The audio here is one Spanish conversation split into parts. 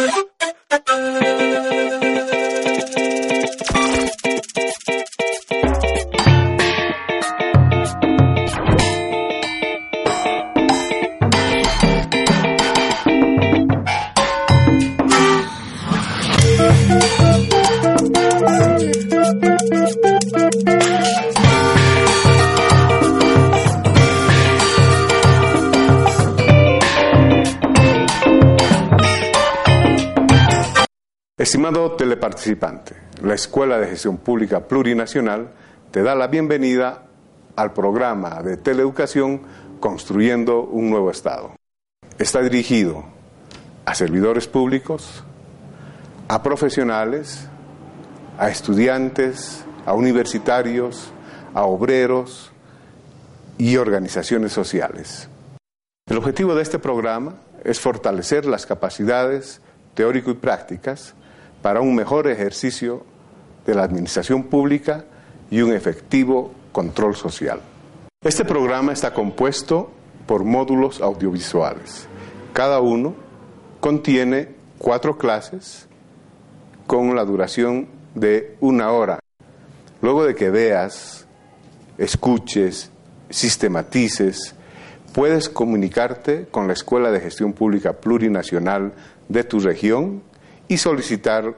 Uh-huh. Estimado teleparticipante, la Escuela de Gestión Pública Plurinacional te da la bienvenida al programa de teleeducación Construyendo un Nuevo Estado. Está dirigido a servidores públicos, a profesionales, a estudiantes, a universitarios, a obreros y organizaciones sociales. El objetivo de este programa es fortalecer las capacidades teórico y prácticas para un mejor ejercicio de la administración pública y un efectivo control social. Este programa está compuesto por módulos audiovisuales. Cada uno contiene cuatro clases con la duración de una hora. Luego de que veas, escuches, sistematices, puedes comunicarte con la Escuela de Gestión Pública Plurinacional de tu región y solicitar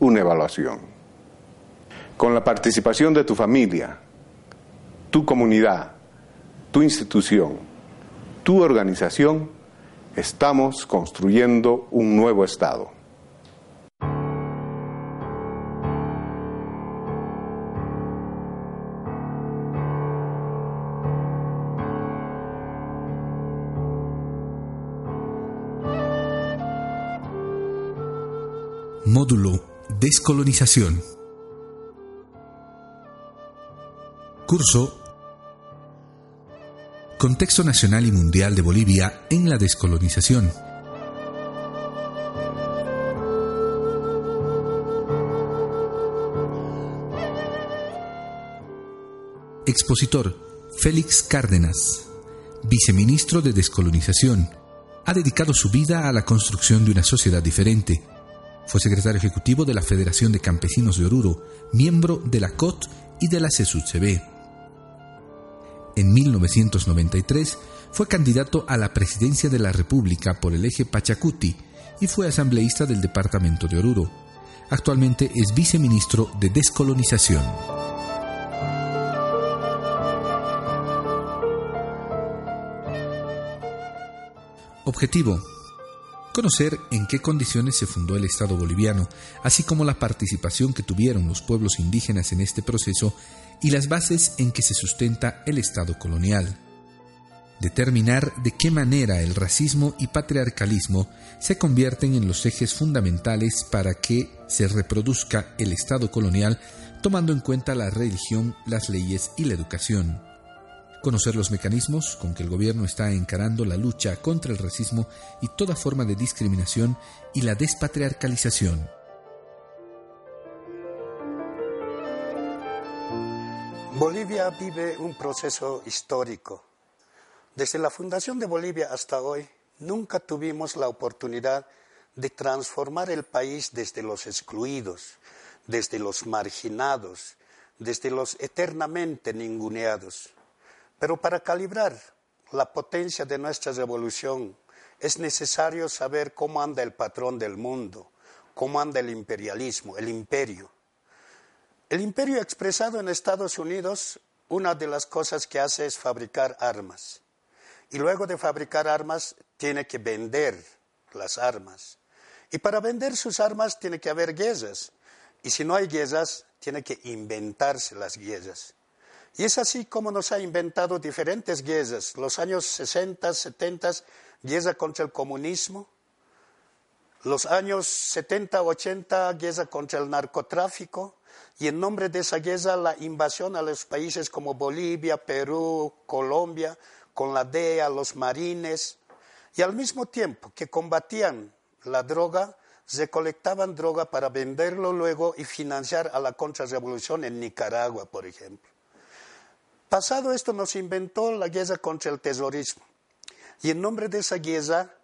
una evaluación. Con la participación de tu familia, tu comunidad, tu institución, tu organización, estamos construyendo un nuevo Estado. Módulo Descolonización. Curso Contexto nacional y mundial de Bolivia en la descolonización. Expositor Félix Cárdenas, viceministro de Descolonización, ha dedicado su vida a la construcción de una sociedad diferente fue secretario ejecutivo de la Federación de Campesinos de Oruro, miembro de la COT y de la CSUCB. En 1993 fue candidato a la presidencia de la República por el eje Pachacuti y fue asambleísta del departamento de Oruro. Actualmente es viceministro de Descolonización. Objetivo conocer en qué condiciones se fundó el Estado boliviano, así como la participación que tuvieron los pueblos indígenas en este proceso y las bases en que se sustenta el Estado colonial. Determinar de qué manera el racismo y patriarcalismo se convierten en los ejes fundamentales para que se reproduzca el Estado colonial tomando en cuenta la religión, las leyes y la educación conocer los mecanismos con que el gobierno está encarando la lucha contra el racismo y toda forma de discriminación y la despatriarcalización. Bolivia vive un proceso histórico. Desde la fundación de Bolivia hasta hoy, nunca tuvimos la oportunidad de transformar el país desde los excluidos, desde los marginados, desde los eternamente ninguneados. Pero para calibrar la potencia de nuestra revolución es necesario saber cómo anda el patrón del mundo, cómo anda el imperialismo, el imperio. El imperio expresado en Estados Unidos, una de las cosas que hace es fabricar armas. Y luego de fabricar armas, tiene que vender las armas. Y para vender sus armas tiene que haber guerras. Y si no hay guerras, tiene que inventarse las guerras. Y es así como nos ha inventado diferentes guerras. Los años 60, 70, guerra contra el comunismo. Los años 70, 80, guerra contra el narcotráfico. Y en nombre de esa guerra, la invasión a los países como Bolivia, Perú, Colombia, con la DEA, los marines. Y al mismo tiempo que combatían la droga, recolectaban droga para venderlo luego y financiar a la contrarrevolución en Nicaragua, por ejemplo. Pasado esto nos inventó la guerra contra el terrorismo. Y en nombre de esa guerra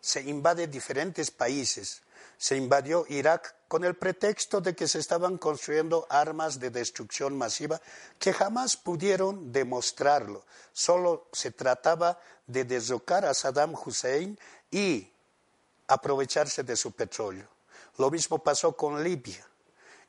se invade diferentes países. se invadió Irak con el pretexto de que se estaban construyendo armas de destrucción masiva que jamás pudieron demostrarlo. Solo se trataba de derrocar a Saddam Hussein y aprovecharse de su petróleo. Lo mismo pasó con Libia.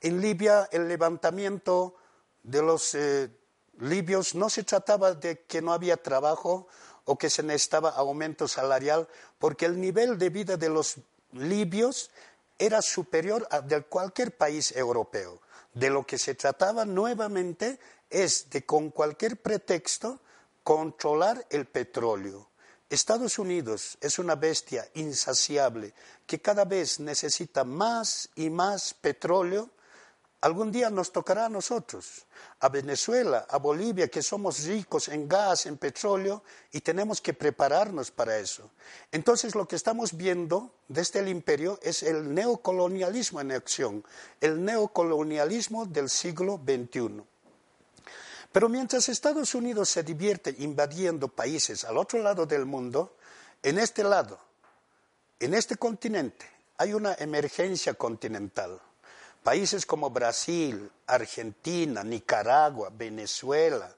En Libia el levantamiento de los eh, libios no se trataba de que no había trabajo o que se necesitaba aumento salarial, porque el nivel de vida de los libios era superior al de cualquier país europeo. De lo que se trataba nuevamente es de con cualquier pretexto controlar el petróleo. Estados Unidos es una bestia insaciable que cada vez necesita más y más petróleo Algún día nos tocará a nosotros, a Venezuela, a Bolivia, que somos ricos en gas, en petróleo, y tenemos que prepararnos para eso. Entonces lo que estamos viendo desde el imperio es el neocolonialismo en acción, el neocolonialismo del siglo XXI. Pero mientras Estados Unidos se divierte invadiendo países al otro lado del mundo, en este lado, en este continente, hay una emergencia continental Países como Brasil, Argentina, Nicaragua, Venezuela,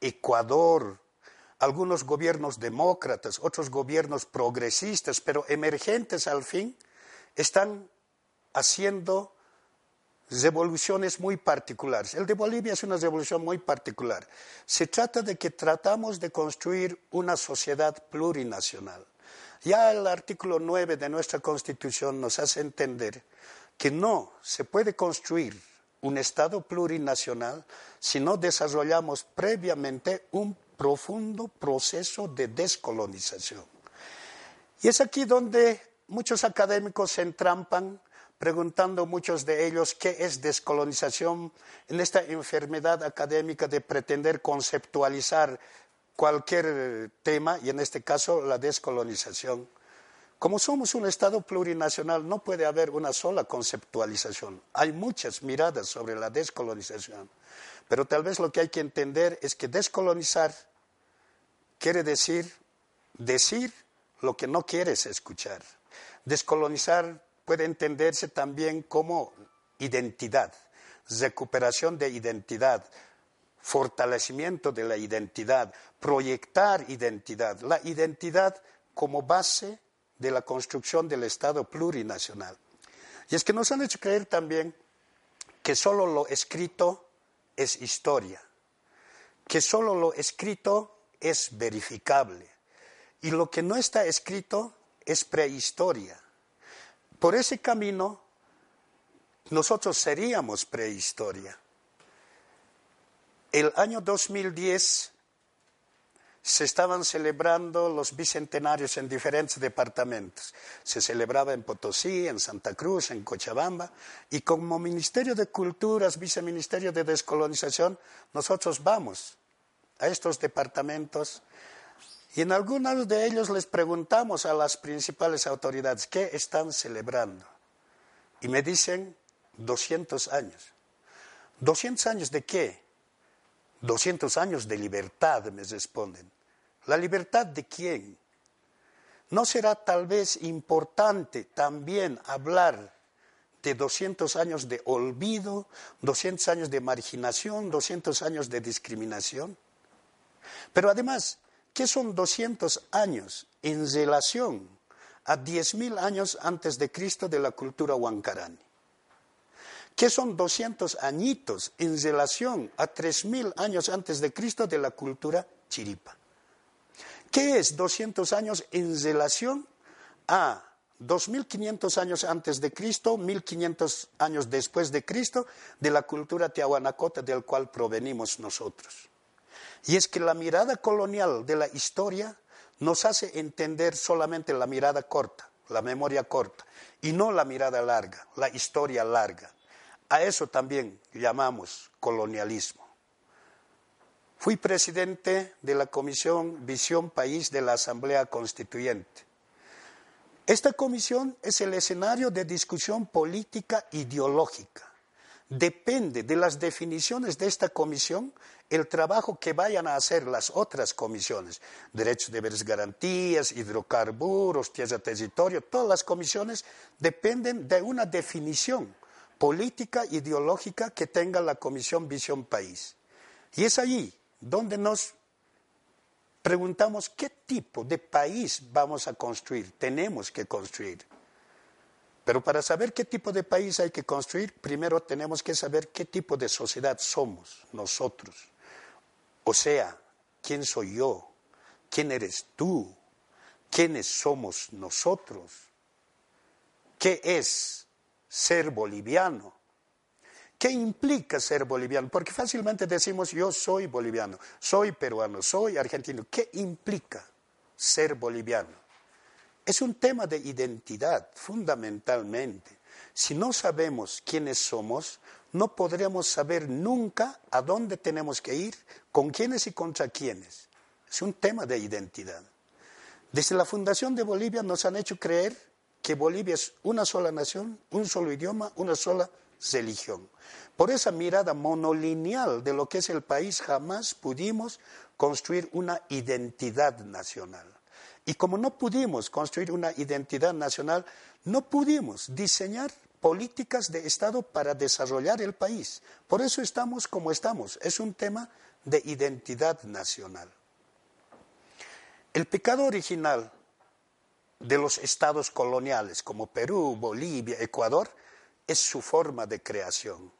Ecuador, algunos gobiernos demócratas, otros gobiernos progresistas, pero emergentes al fin, están haciendo revoluciones muy particulares. El de Bolivia es una revolución muy particular. Se trata de que tratamos de construir una sociedad plurinacional. Ya el artículo 9 de nuestra Constitución nos hace entender que no se puede construir un Estado plurinacional si no desarrollamos previamente un profundo proceso de descolonización. Y es aquí donde muchos académicos se entrampan preguntando muchos de ellos qué es descolonización en esta enfermedad académica de pretender conceptualizar cualquier tema y en este caso la descolonización. Como somos un Estado plurinacional, no puede haber una sola conceptualización. Hay muchas miradas sobre la descolonización. Pero tal vez lo que hay que entender es que descolonizar quiere decir decir lo que no quieres escuchar. Descolonizar puede entenderse también como identidad, recuperación de identidad, fortalecimiento de la identidad, proyectar identidad, la identidad como base de la construcción del Estado plurinacional. Y es que nos han hecho creer también que solo lo escrito es historia, que solo lo escrito es verificable y lo que no está escrito es prehistoria. Por ese camino nosotros seríamos prehistoria. El año 2010 se estaban celebrando los bicentenarios en diferentes departamentos. Se celebraba en Potosí, en Santa Cruz, en Cochabamba, y como Ministerio de Culturas, Viceministerio de Descolonización, nosotros vamos a estos departamentos y en algunos de ellos les preguntamos a las principales autoridades qué están celebrando. Y me dicen 200 años. ¿200 años de qué? 200 años de libertad, me responden. ¿La libertad de quién? ¿No será tal vez importante también hablar de 200 años de olvido, 200 años de marginación, 200 años de discriminación? Pero además, ¿qué son 200 años en relación a 10.000 años antes de Cristo de la cultura huancarani? ¿Qué son 200 añitos en relación a 3.000 años antes de Cristo de la cultura chiripa? ¿Qué es 200 años en relación a 2.500 años antes de Cristo, 1.500 años después de Cristo, de la cultura tiahuanacota del cual provenimos nosotros? Y es que la mirada colonial de la historia nos hace entender solamente la mirada corta, la memoria corta, y no la mirada larga, la historia larga. A eso también llamamos colonialismo. Fui presidente de la Comisión Visión País de la Asamblea Constituyente. Esta comisión es el escenario de discusión política ideológica. depende de las definiciones de esta comisión el trabajo que vayan a hacer las otras comisiones, derechos, deberes, garantías, hidrocarburos, tierra, territorio, todas las comisiones dependen de una definición política, ideológica que tenga la Comisión Visión País. Y es allí donde nos preguntamos qué tipo de país vamos a construir, tenemos que construir. Pero para saber qué tipo de país hay que construir, primero tenemos que saber qué tipo de sociedad somos nosotros. O sea, ¿quién soy yo? ¿Quién eres tú? ¿Quiénes somos nosotros? ¿Qué es ser boliviano? ¿Qué implica ser boliviano? Porque fácilmente decimos yo soy boliviano, soy peruano, soy argentino. ¿Qué implica ser boliviano? Es un tema de identidad, fundamentalmente. Si no sabemos quiénes somos, no podremos saber nunca a dónde tenemos que ir, con quiénes y contra quiénes. Es un tema de identidad. Desde la fundación de Bolivia nos han hecho creer que Bolivia es una sola nación, un solo idioma, una sola religión. Por esa mirada monolineal de lo que es el país jamás pudimos construir una identidad nacional. Y como no pudimos construir una identidad nacional, no pudimos diseñar políticas de Estado para desarrollar el país. Por eso estamos como estamos. Es un tema de identidad nacional. El pecado original de los estados coloniales como Perú, Bolivia, Ecuador, es su forma de creación,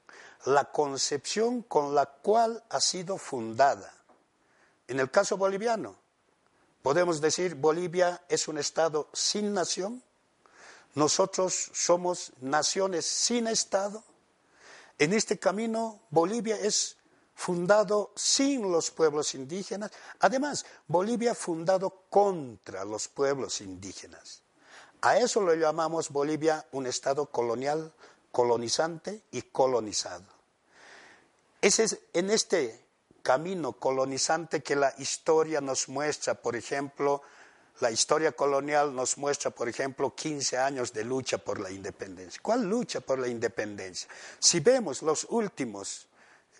la concepción con la cual ha sido fundada. En el caso boliviano, podemos decir Bolivia es un estado sin nación, nosotros somos naciones sin Estado. En este camino, Bolivia es fundado sin los pueblos indígenas. Además, Bolivia fundado contra los pueblos indígenas. A eso lo llamamos Bolivia un Estado colonial, colonizante y colonizado. Ese es en este camino colonizante que la historia nos muestra, por ejemplo, la historia colonial nos muestra, por ejemplo, 15 años de lucha por la independencia. ¿Cuál lucha por la independencia? Si vemos los últimos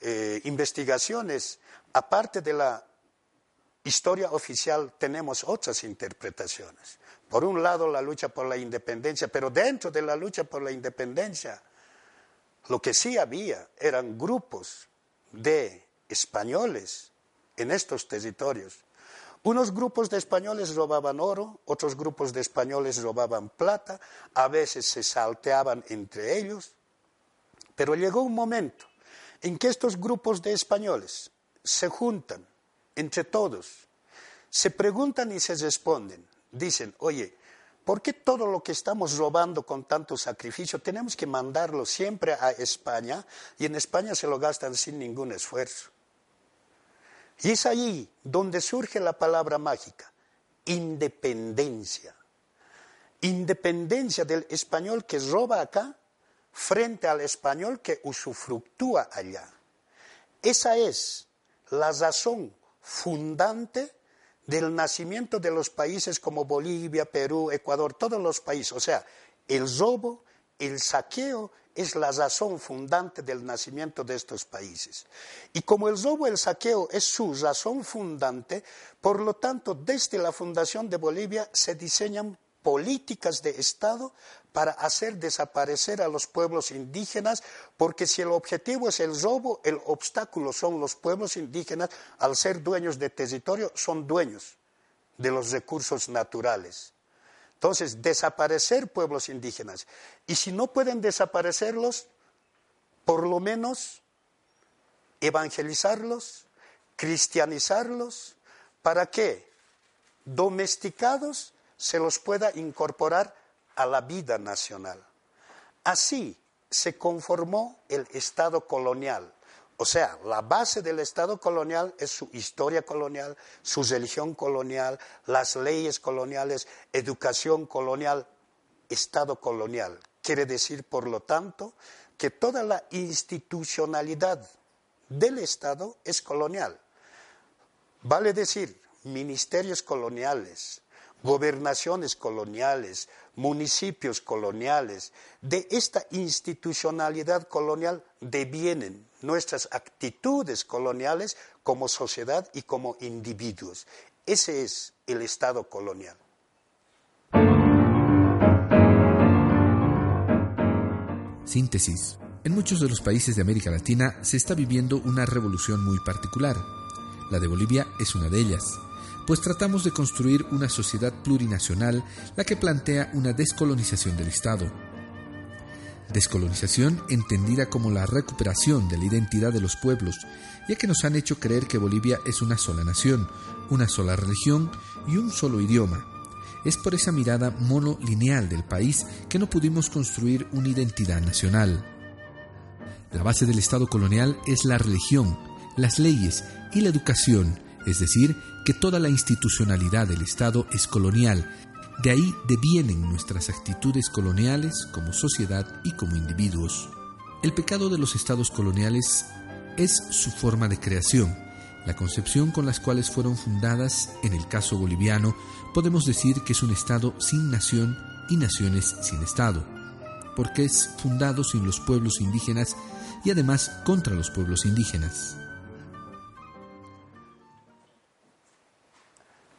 eh, investigaciones, aparte de la historia oficial, tenemos otras interpretaciones. Por un lado, la lucha por la independencia, pero dentro de la lucha por la independencia, lo que sí había eran grupos de españoles en estos territorios unos grupos de españoles robaban oro, otros grupos de españoles robaban plata, a veces se salteaban entre ellos, pero llegó un momento en que estos grupos de españoles se juntan entre todos, se preguntan y se responden, dicen, oye, ¿por qué todo lo que estamos robando con tanto sacrificio tenemos que mandarlo siempre a España y en España se lo gastan sin ningún esfuerzo? Y es ahí donde surge la palabra mágica, independencia. Independencia del español que roba acá frente al español que usufructúa allá. Esa es la razón fundante del nacimiento de los países como Bolivia, Perú, Ecuador, todos los países. O sea, el robo, el saqueo es la razón fundante del nacimiento de estos países. Y como el robo, el saqueo es su razón fundante, por lo tanto, desde la fundación de Bolivia se diseñan políticas de Estado para hacer desaparecer a los pueblos indígenas, porque si el objetivo es el robo, el obstáculo son los pueblos indígenas, al ser dueños de territorio, son dueños de los recursos naturales. Entonces, desaparecer pueblos indígenas. Y si no pueden desaparecerlos, por lo menos evangelizarlos, cristianizarlos, para que, domesticados, se los pueda incorporar a la vida nacional. Así se conformó el Estado colonial o sea, la base del Estado colonial es su historia colonial, su religión colonial, las leyes coloniales, educación colonial, Estado colonial. Quiere decir, por lo tanto, que toda la institucionalidad del Estado es colonial. Vale decir, ministerios coloniales, gobernaciones coloniales, municipios coloniales, de esta institucionalidad colonial devienen nuestras actitudes coloniales como sociedad y como individuos. Ese es el Estado colonial. Síntesis. En muchos de los países de América Latina se está viviendo una revolución muy particular. La de Bolivia es una de ellas pues tratamos de construir una sociedad plurinacional la que plantea una descolonización del Estado. Descolonización entendida como la recuperación de la identidad de los pueblos, ya que nos han hecho creer que Bolivia es una sola nación, una sola religión y un solo idioma. Es por esa mirada monolineal del país que no pudimos construir una identidad nacional. La base del Estado colonial es la religión, las leyes y la educación, es decir, que toda la institucionalidad del Estado es colonial. De ahí devienen nuestras actitudes coloniales como sociedad y como individuos. El pecado de los estados coloniales es su forma de creación, la concepción con las cuales fueron fundadas, en el caso boliviano, podemos decir que es un Estado sin nación y naciones sin Estado, porque es fundado sin los pueblos indígenas y además contra los pueblos indígenas.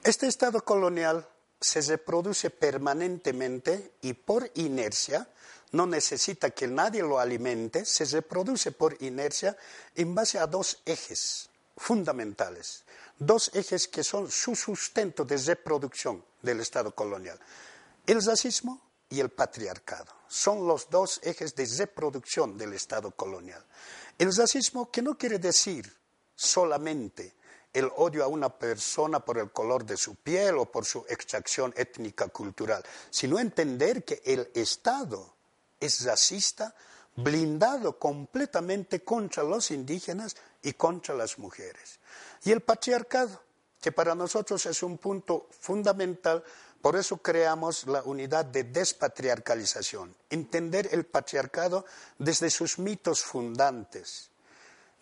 Este Estado colonial se reproduce permanentemente y por inercia, no necesita que nadie lo alimente, se reproduce por inercia en base a dos ejes fundamentales, dos ejes que son su sustento de reproducción del Estado colonial, el racismo y el patriarcado. Son los dos ejes de reproducción del Estado colonial. El racismo que no quiere decir solamente el odio a una persona por el color de su piel o por su extracción étnica cultural, sino entender que el Estado es racista, blindado completamente contra los indígenas y contra las mujeres. Y el patriarcado, que para nosotros es un punto fundamental, por eso creamos la unidad de despatriarcalización, entender el patriarcado desde sus mitos fundantes,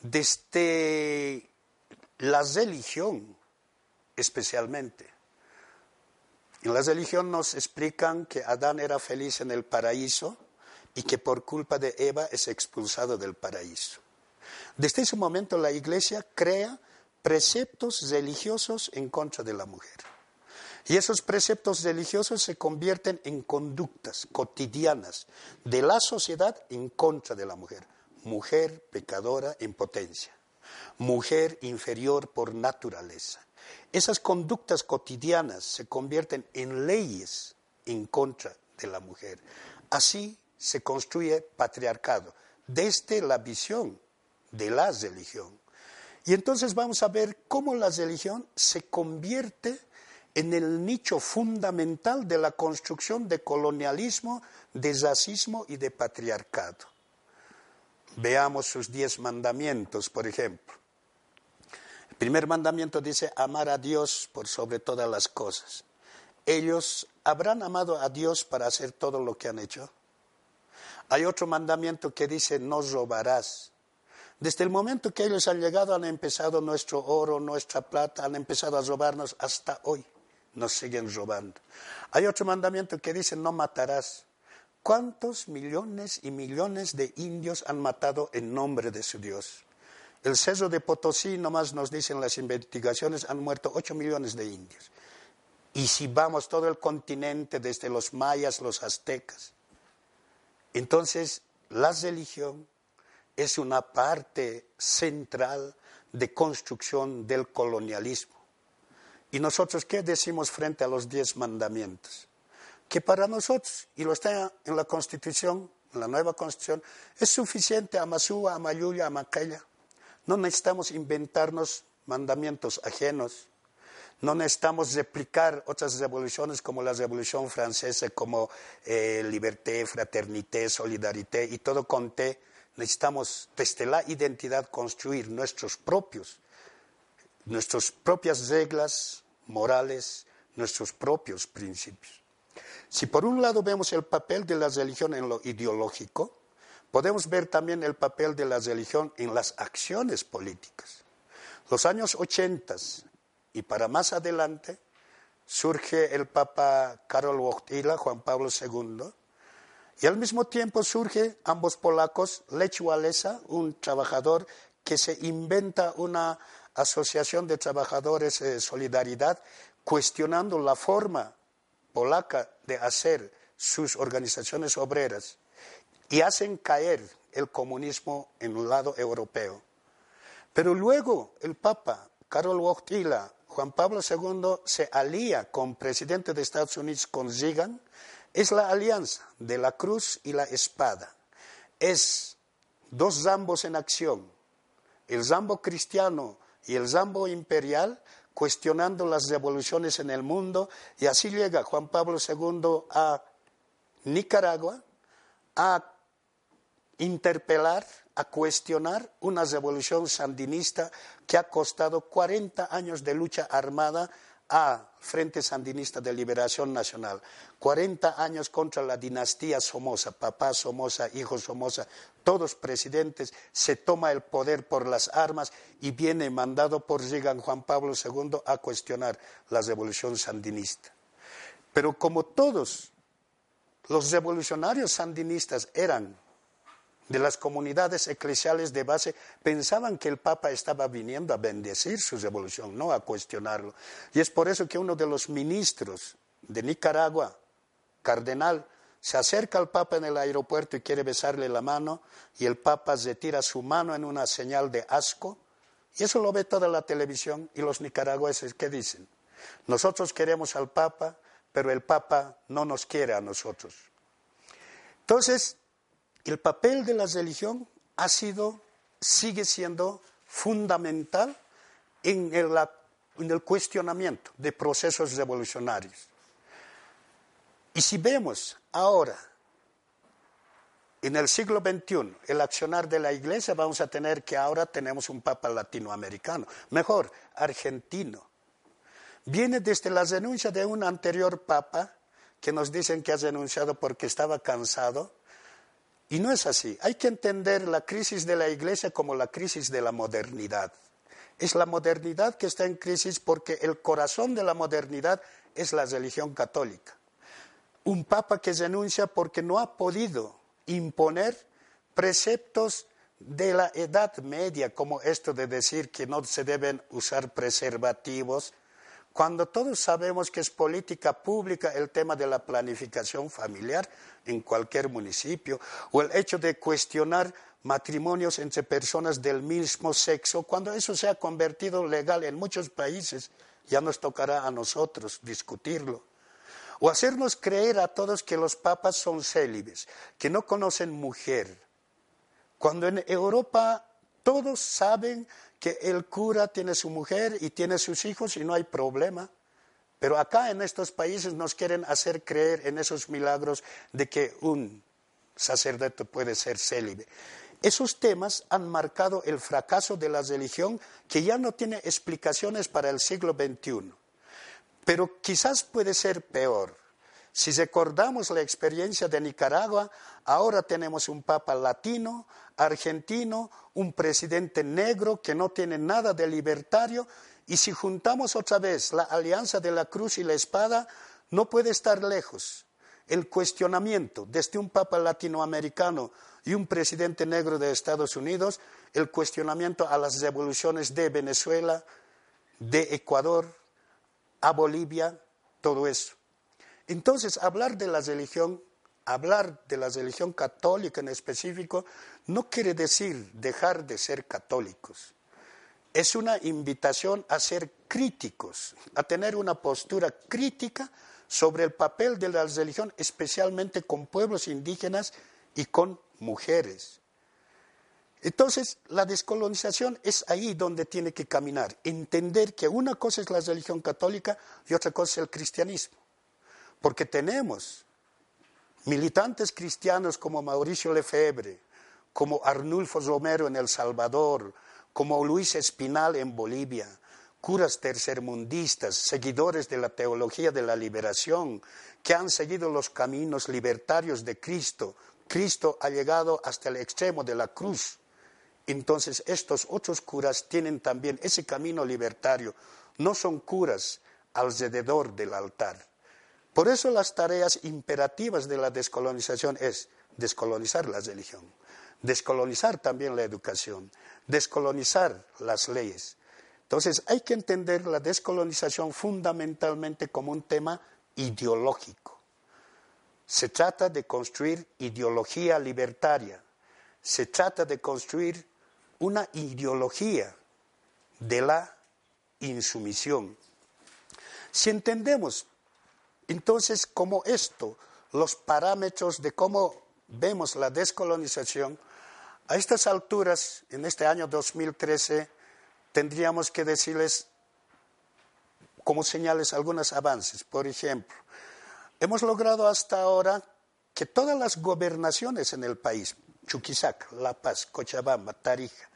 desde la religión especialmente. En la religión nos explican que Adán era feliz en el paraíso y que por culpa de Eva es expulsado del paraíso. Desde ese momento la iglesia crea preceptos religiosos en contra de la mujer. Y esos preceptos religiosos se convierten en conductas cotidianas de la sociedad en contra de la mujer. Mujer pecadora en potencia mujer inferior por naturaleza. Esas conductas cotidianas se convierten en leyes en contra de la mujer. Así se construye patriarcado desde la visión de la religión. Y entonces vamos a ver cómo la religión se convierte en el nicho fundamental de la construcción de colonialismo, de racismo y de patriarcado. Veamos sus diez mandamientos, por ejemplo. El primer mandamiento dice amar a Dios por sobre todas las cosas. ¿Ellos habrán amado a Dios para hacer todo lo que han hecho? Hay otro mandamiento que dice no robarás. Desde el momento que ellos han llegado han empezado nuestro oro, nuestra plata, han empezado a robarnos hasta hoy. Nos siguen robando. Hay otro mandamiento que dice no matarás. ¿Cuántos millones y millones de indios han matado en nombre de su Dios? El Cerro de Potosí, nomás nos dicen las investigaciones, han muerto 8 millones de indios. Y si vamos todo el continente, desde los mayas, los aztecas, entonces la religión es una parte central de construcción del colonialismo. ¿Y nosotros qué decimos frente a los diez mandamientos? Que para nosotros, y lo está en la Constitución, en la nueva Constitución, es suficiente Amasúa, Amayuya, Amaquella. No necesitamos inventarnos mandamientos ajenos. No necesitamos replicar otras revoluciones como la Revolución Francesa, como eh, liberté, fraternité, solidarité y todo con T. Necesitamos desde la identidad construir nuestros propios, nuestras propias reglas morales, nuestros propios principios. Si por un lado vemos el papel de la religión en lo ideológico, podemos ver también el papel de la religión en las acciones políticas. Los años 80 y para más adelante surge el Papa Karol Wojtyla, Juan Pablo II, y al mismo tiempo surge ambos polacos, Lech Walesa, un trabajador que se inventa una asociación de trabajadores de solidaridad, cuestionando la forma polaca de hacer sus organizaciones obreras y hacen caer el comunismo en un lado europeo. Pero luego el Papa Karol Wojtyla, Juan Pablo II, se alía con presidente de Estados Unidos, con Zigan, es la alianza de la cruz y la espada. Es dos zambos en acción, el zambo cristiano y el zambo imperial, cuestionando las revoluciones en el mundo, y así llega Juan Pablo II a Nicaragua a interpelar, a cuestionar una revolución sandinista que ha costado 40 años de lucha armada a Frente Sandinista de Liberación Nacional. 40 años contra la dinastía Somoza, papá Somoza, hijo Somoza, todos presidentes, se toma el poder por las armas y viene mandado por Reagan Juan Pablo II a cuestionar la revolución sandinista. Pero como todos los revolucionarios sandinistas eran de las comunidades eclesiales de base pensaban que el Papa estaba viniendo a bendecir su revolución, no a cuestionarlo. Y es por eso que uno de los ministros de Nicaragua, cardenal, se acerca al Papa en el aeropuerto y quiere besarle la mano, y el Papa retira su mano en una señal de asco, y eso lo ve toda la televisión, y los nicaragüenses, ¿qué dicen? Nosotros queremos al Papa, pero el Papa no nos quiere a nosotros. Entonces, el papel de la religión ha sido, sigue siendo fundamental en el, cuestionamiento de procesos revolucionarios. Y si vemos ahora, en el siglo XXI, el accionar de la Iglesia, vamos a tener que ahora tenemos un Papa latinoamericano, mejor, argentino. Viene desde la denuncia de un anterior Papa que nos dicen que ha renunciado porque estaba cansado y no es así. Hay que entender la crisis de la Iglesia como la crisis de la modernidad. Es la modernidad que está en crisis porque el corazón de la modernidad es la religión católica. Un papa que renuncia porque no ha podido imponer preceptos de la Edad Media, como esto de decir que no se deben usar preservativos, cuando todos sabemos que es política pública el tema de la planificación familiar en cualquier municipio, o el hecho de cuestionar matrimonios entre personas del mismo sexo, cuando eso se ha convertido legal en muchos países, ya nos tocará a nosotros discutirlo. O hacernos creer a todos que los papas son célibes, que no conocen mujer, cuando en Europa todos saben que el cura tiene su mujer y tiene sus hijos y no hay problema. Pero acá en estos países nos quieren hacer creer en esos milagros de que un sacerdote puede ser célibe. Esos temas han marcado el fracaso de la religión que ya no tiene explicaciones para el siglo XXI. Pero quizás puede ser peor. Si recordamos la experiencia de Nicaragua, ahora tenemos un papa latino, argentino, un presidente negro que no tiene nada de libertario, y si juntamos otra vez la alianza de la cruz y la espada, no puede estar lejos. El cuestionamiento desde un papa latinoamericano y un presidente negro de Estados Unidos, el cuestionamiento a las revoluciones de Venezuela, de Ecuador, a Bolivia, todo eso. Entonces, hablar de la religión, hablar de la religión católica en específico, no quiere decir dejar de ser católicos. Es una invitación a ser críticos, a tener una postura crítica sobre el papel de la religión, especialmente con pueblos indígenas y con mujeres. Entonces, la descolonización es ahí donde tiene que caminar, entender que una cosa es la religión católica y otra cosa es el cristianismo. Porque tenemos militantes cristianos como Mauricio Lefebvre, como Arnulfo Romero en El Salvador, como Luis Espinal en Bolivia, curas tercermundistas, seguidores de la teología de la liberación, que han seguido los caminos libertarios de Cristo. Cristo ha llegado hasta el extremo de la cruz. Entonces estos otros curas tienen también ese camino libertario. No son curas alrededor del altar. Por eso las tareas imperativas de la descolonización es descolonizar la religión, descolonizar también la educación, descolonizar las leyes. Entonces hay que entender la descolonización fundamentalmente como un tema ideológico. Se trata de construir ideología libertaria, se trata de construir una ideología de la insumisión. Si entendemos entonces como esto, los parámetros de cómo vemos la descolonización, a estas alturas, en este año 2013, tendríamos que decirles como señales algunos avances. Por ejemplo, hemos logrado hasta ahora que todas las gobernaciones en el país, Chuquisaca, La Paz, Cochabamba, Tarija,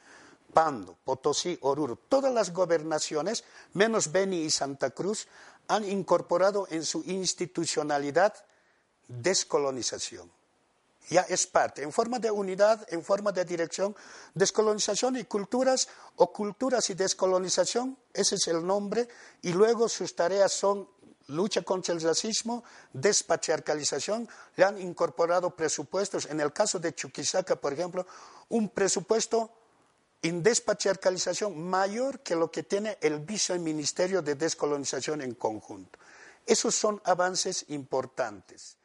Pando, Potosí, Oruro, todas las gobernaciones, menos Beni y Santa Cruz, han incorporado en su institucionalidad descolonización. Ya es parte, en forma de unidad, en forma de dirección, descolonización y culturas, o culturas y descolonización, ese es el nombre, y luego sus tareas son lucha contra el racismo, despatriarcalización, le han incorporado presupuestos, en el caso de Chuquisaca, por ejemplo, un presupuesto en despatriarcalización mayor que lo que tiene el viceministerio de descolonización en conjunto. Esos son avances importantes.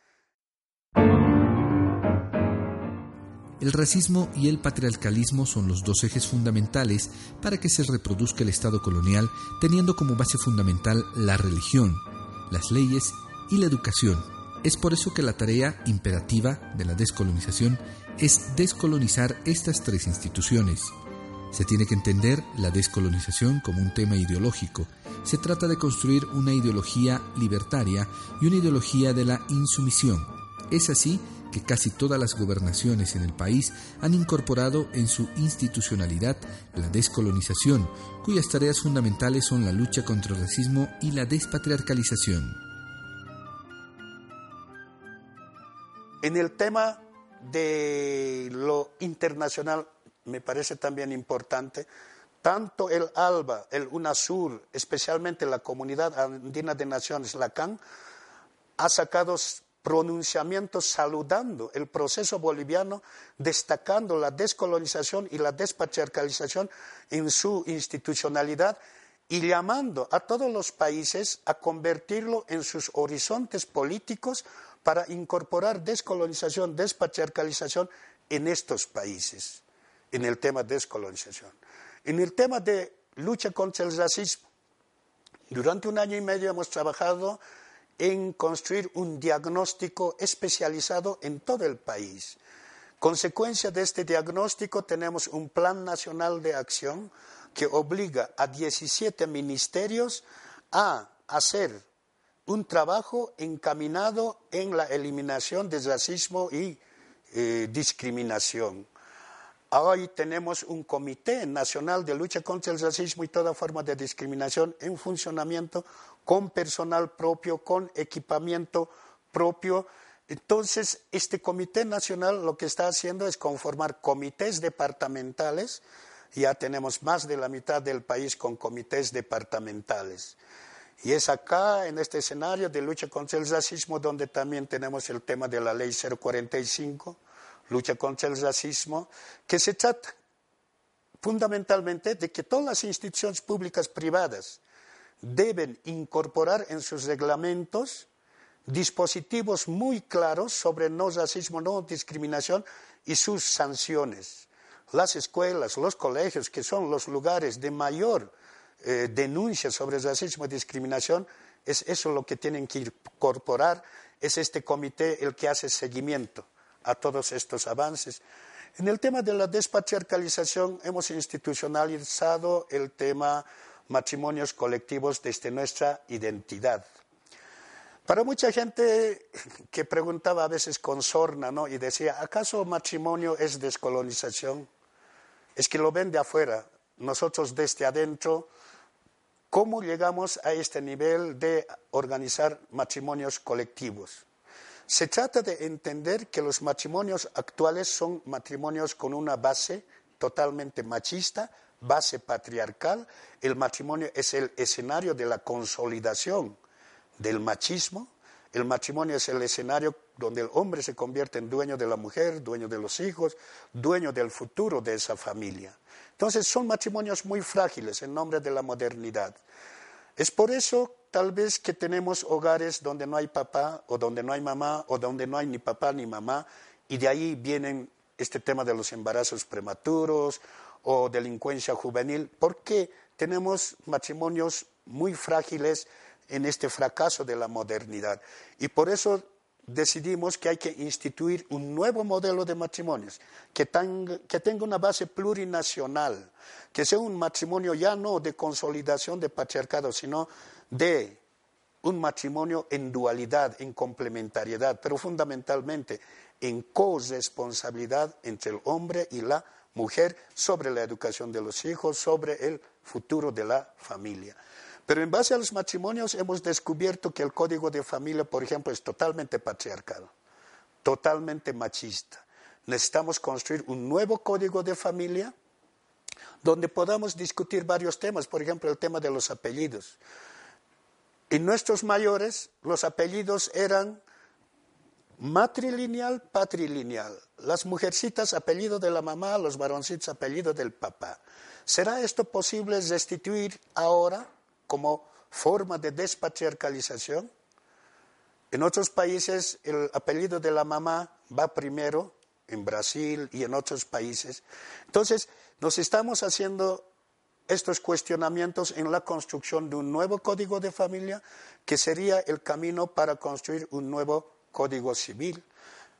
El racismo y el patriarcalismo son los dos ejes fundamentales para que se reproduzca el Estado colonial, teniendo como base fundamental la religión, las leyes y la educación. Es por eso que la tarea imperativa de la descolonización es descolonizar estas tres instituciones. Se tiene que entender la descolonización como un tema ideológico. Se trata de construir una ideología libertaria y una ideología de la insumisión. Es así que casi todas las gobernaciones en el país han incorporado en su institucionalidad la descolonización, cuyas tareas fundamentales son la lucha contra el racismo y la despatriarcalización. En el tema de lo internacional me parece también importante, tanto el ALBA, el UNASUR, especialmente la Comunidad Andina de Naciones, la CAN, ha sacado pronunciamientos saludando el proceso boliviano, destacando la descolonización y la despatriarcalización en su institucionalidad y llamando a todos los países a convertirlo en sus horizontes políticos para incorporar descolonización, despatriarcalización en estos países en el tema de descolonización. En el tema de lucha contra el racismo, durante un año y medio hemos trabajado en construir un diagnóstico especializado en todo el país. Consecuencia de este diagnóstico tenemos un plan nacional de acción que obliga a 17 ministerios a hacer un trabajo encaminado en la eliminación del racismo y eh, discriminación. Hoy tenemos un Comité Nacional de Lucha contra el Racismo y toda forma de discriminación en funcionamiento con personal propio, con equipamiento propio. Entonces, este Comité Nacional lo que está haciendo es conformar comités departamentales. Ya tenemos más de la mitad del país con comités departamentales. Y es acá, en este escenario de lucha contra el racismo, donde también tenemos el tema de la ley 045 lucha contra el racismo, que se trata fundamentalmente de que todas las instituciones públicas privadas deben incorporar en sus reglamentos dispositivos muy claros sobre no racismo, no discriminación y sus sanciones. Las escuelas, los colegios, que son los lugares de mayor eh, denuncia sobre racismo y discriminación, es eso lo que tienen que incorporar, es este comité el que hace seguimiento a todos estos avances. En el tema de la despatriarcalización hemos institucionalizado el tema matrimonios colectivos desde nuestra identidad. Para mucha gente que preguntaba a veces con sorna, ¿no? Y decía, ¿acaso matrimonio es descolonización? Es que lo ven de afuera. Nosotros desde adentro, ¿cómo llegamos a este nivel de organizar matrimonios colectivos? Se trata de entender que los matrimonios actuales son matrimonios con una base totalmente machista, base patriarcal, el matrimonio es el escenario de la consolidación del machismo, el matrimonio es el escenario donde el hombre se convierte en dueño de la mujer, dueño de los hijos, dueño del futuro de esa familia. Entonces son matrimonios muy frágiles en nombre de la modernidad. Es por eso tal vez que tenemos hogares donde no hay papá o donde no hay mamá o donde no hay ni papá ni mamá y de ahí vienen este tema de los embarazos prematuros o delincuencia juvenil, porque tenemos matrimonios muy frágiles en este fracaso de la modernidad. Y por eso decidimos que hay que instituir un nuevo modelo de matrimonios, que, tenga una base plurinacional, que sea un matrimonio ya no de consolidación de patriarcado, sino de un matrimonio en dualidad, en complementariedad, pero fundamentalmente en corresponsabilidad entre el hombre y la mujer sobre la educación de los hijos, sobre el futuro de la familia. Pero en base a los matrimonios hemos descubierto que el código de familia, por ejemplo, es totalmente patriarcal, totalmente machista. Necesitamos construir un nuevo código de familia donde podamos discutir varios temas, por ejemplo, el tema de los apellidos. En nuestros mayores, los apellidos eran matrilineal, patrilineal. Las mujercitas, apellido de la mamá, los varoncitos, apellido del papá. ¿Será esto posible restituir ahora? como forma de despatriarcalización. En otros países el apellido de la mamá va primero, en Brasil y en otros países. Entonces, nos estamos haciendo estos cuestionamientos en la construcción de un nuevo código de familia que sería el camino para construir un nuevo código civil.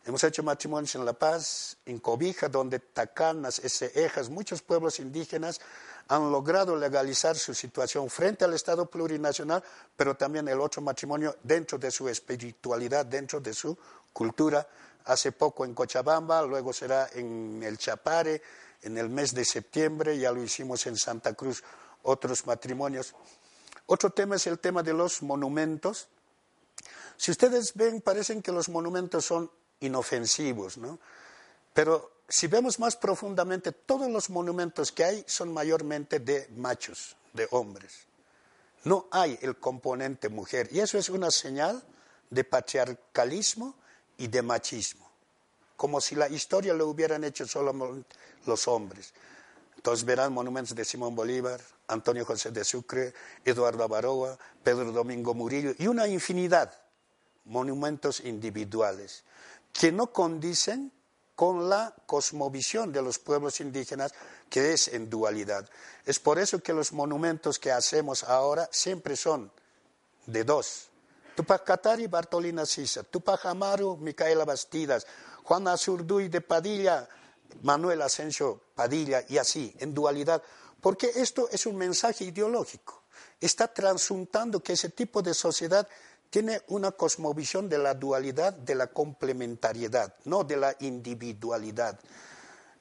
Hemos hecho matrimonios en La Paz, en Cobija, donde Tacanas, Esejas, muchos pueblos indígenas han logrado legalizar su situación frente al Estado plurinacional, pero también el otro matrimonio dentro de su espiritualidad, dentro de su cultura. Hace poco en Cochabamba, luego será en el Chapare, en el mes de septiembre, ya lo hicimos en Santa Cruz, otros matrimonios. Otro tema es el tema de los monumentos. Si ustedes ven, parecen que los monumentos son inofensivos, ¿no? Pero si vemos más profundamente, todos los monumentos que hay son mayormente de machos, de hombres. No hay el componente mujer. Y eso es una señal de patriarcalismo y de machismo. Como si la historia lo hubieran hecho solo los hombres. Entonces verán monumentos de Simón Bolívar, Antonio José de Sucre, Eduardo Avaroa, Pedro Domingo Murillo y una infinidad monumentos individuales que no condicen con la cosmovisión de los pueblos indígenas que es en dualidad. Es por eso que los monumentos que hacemos ahora siempre son de dos. Tupac Katari, Bartolina Sisa, Tupac Amaru, Micaela Bastidas, Juan Azurduy de Padilla, Manuel Asensio Padilla y así, en dualidad, porque esto es un mensaje ideológico. Está transuntando que ese tipo de sociedad tiene una cosmovisión de la dualidad, de la complementariedad, no de la individualidad.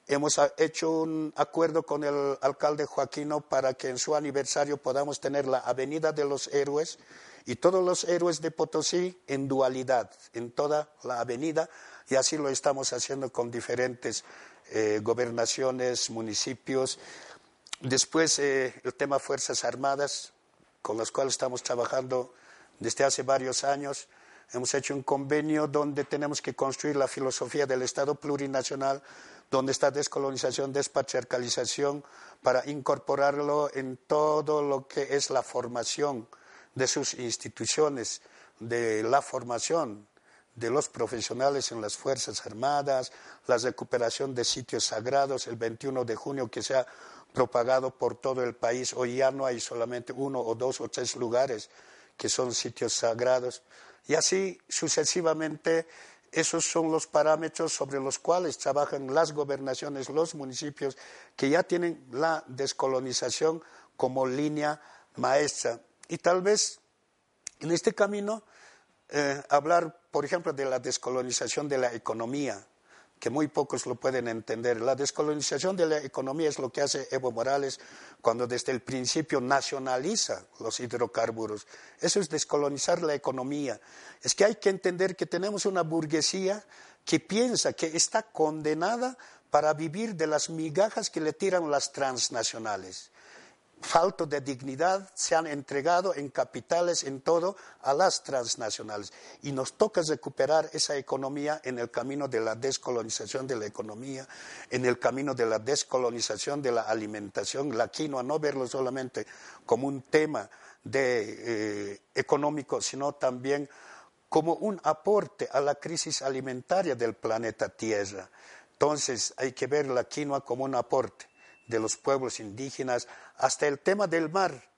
Hemos hecho un acuerdo con el alcalde Joaquino para que en su aniversario podamos tener la Avenida de los Héroes y todos los héroes de Potosí en dualidad, en toda la avenida, y así lo estamos haciendo con diferentes eh, gobernaciones, municipios. Después, eh, el tema Fuerzas Armadas, con las cuales estamos trabajando desde hace varios años hemos hecho un convenio donde tenemos que construir la filosofía del Estado plurinacional, donde está descolonización, despatriarcalización, para incorporarlo en todo lo que es la formación de sus instituciones, de la formación de los profesionales en las Fuerzas Armadas, la recuperación de sitios sagrados, el 21 de junio que se ha propagado por todo el país. Hoy ya no hay solamente uno o dos o tres lugares que son sitios sagrados. Y así sucesivamente, esos son los parámetros sobre los cuales trabajan las gobernaciones, los municipios, que ya tienen la descolonización como línea maestra. Y tal vez en este camino eh, hablar, por ejemplo, de la descolonización de la economía, que muy pocos lo pueden entender. La descolonización de la economía es lo que hace Evo Morales cuando desde el principio nacionaliza los hidrocarburos. Eso es descolonizar la economía. Es que hay que entender que tenemos una burguesía que piensa que está condenada para vivir de las migajas que le tiran las transnacionales falto de dignidad, se han entregado en capitales, en todo, a las transnacionales. Y nos toca recuperar esa economía en el camino de la descolonización de la economía, en el camino de la descolonización de la alimentación, la quinoa, no verlo solamente como un tema de, eh, económico, sino también como un aporte a la crisis alimentaria del planeta Tierra. Entonces hay que ver la quinoa como un aporte de los pueblos indígenas, hasta el tema del mar,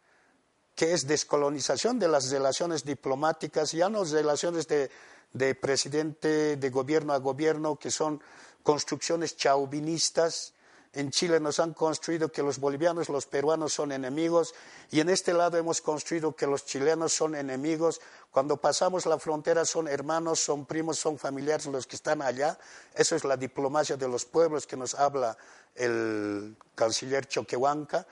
que es descolonización de las relaciones diplomáticas, ya no relaciones de, de presidente, de gobierno a gobierno, que son construcciones chauvinistas, en Chile nos han construido que los bolivianos, los peruanos son enemigos y en este lado hemos construido que los chilenos son enemigos. Cuando pasamos la frontera son hermanos, son primos, son familiares los que están allá. Eso es la diplomacia de los pueblos que nos habla el canciller Choquehuanca.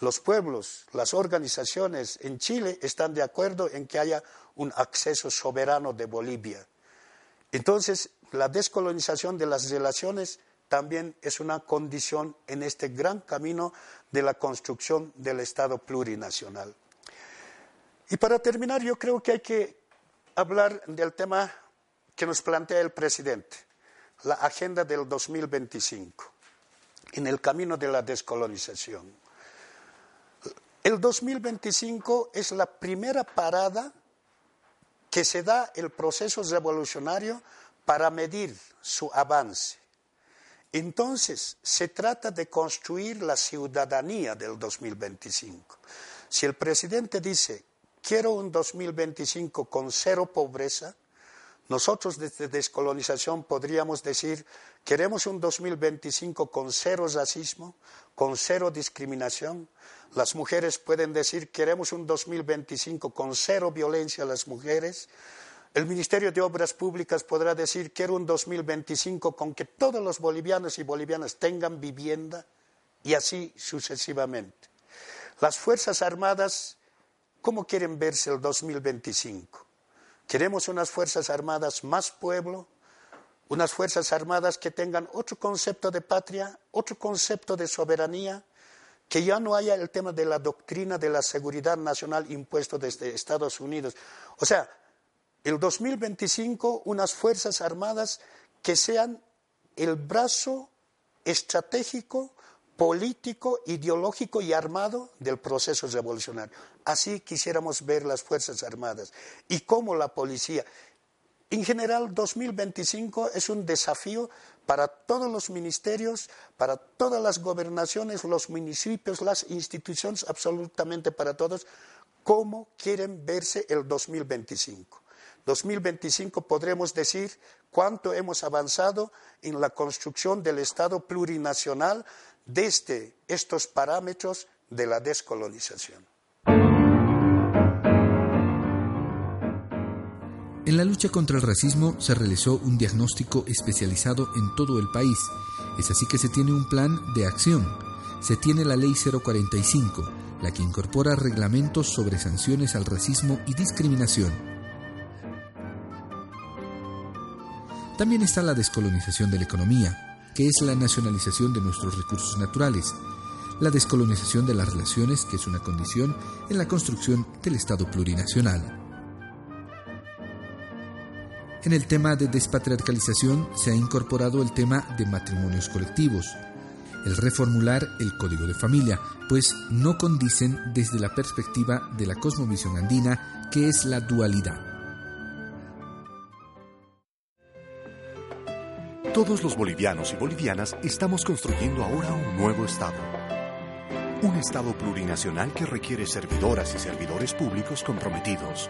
Los pueblos, las organizaciones en Chile están de acuerdo en que haya un acceso soberano de Bolivia. Entonces, la descolonización de las relaciones también es una condición en este gran camino de la construcción del Estado plurinacional. Y para terminar, yo creo que hay que hablar del tema que nos plantea el presidente, la agenda del 2025, en el camino de la descolonización. El 2025 es la primera parada que se da el proceso revolucionario para medir su avance entonces, se trata de construir la ciudadanía del 2025. Si el presidente dice, quiero un 2025 con cero pobreza, nosotros desde descolonización podríamos decir, queremos un 2025 con cero racismo, con cero discriminación. Las mujeres pueden decir, queremos un 2025 con cero violencia a las mujeres. El Ministerio de Obras Públicas podrá decir, quiero un 2025 con que todos los bolivianos y bolivianas tengan vivienda y así sucesivamente. Las Fuerzas Armadas, ¿cómo quieren verse el 2025? Queremos unas Fuerzas Armadas más pueblo, unas Fuerzas Armadas que tengan otro concepto de patria, otro concepto de soberanía, que ya no haya el tema de la doctrina de la seguridad nacional impuesto desde Estados Unidos. O sea, el 2025 unas Fuerzas Armadas que sean el brazo estratégico, político, ideológico y armado del proceso revolucionario. Así quisiéramos ver las Fuerzas Armadas y cómo la policía. En general, 2025 es un desafío para todos los ministerios, para todas las gobernaciones, los municipios, las instituciones, absolutamente para todos, cómo quieren verse el 2025. 2025 podremos decir cuánto hemos avanzado en la construcción del Estado plurinacional desde estos parámetros de la descolonización. En la lucha contra el racismo se realizó un diagnóstico especializado en todo el país. Es así que se tiene un plan de acción. Se tiene la Ley 045, la que incorpora reglamentos sobre sanciones al racismo y discriminación También está la descolonización de la economía, que es la nacionalización de nuestros recursos naturales, la descolonización de las relaciones, que es una condición en la construcción del Estado plurinacional. En el tema de despatriarcalización se ha incorporado el tema de matrimonios colectivos, el reformular el código de familia, pues no condicen desde la perspectiva de la cosmovisión andina, que es la dualidad. Todos los bolivianos y bolivianas estamos construyendo ahora un nuevo Estado. Un Estado plurinacional que requiere servidoras y servidores públicos comprometidos.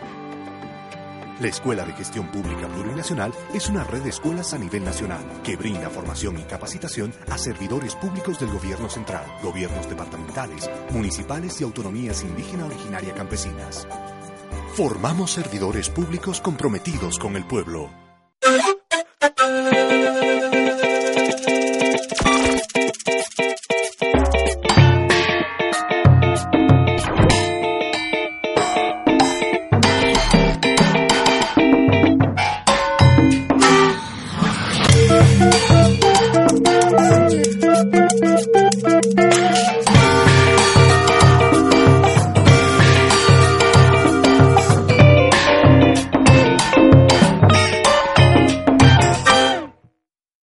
La Escuela de Gestión Pública Plurinacional es una red de escuelas a nivel nacional que brinda formación y capacitación a servidores públicos del gobierno central, gobiernos departamentales, municipales y autonomías indígena originaria campesinas. Formamos servidores públicos comprometidos con el pueblo.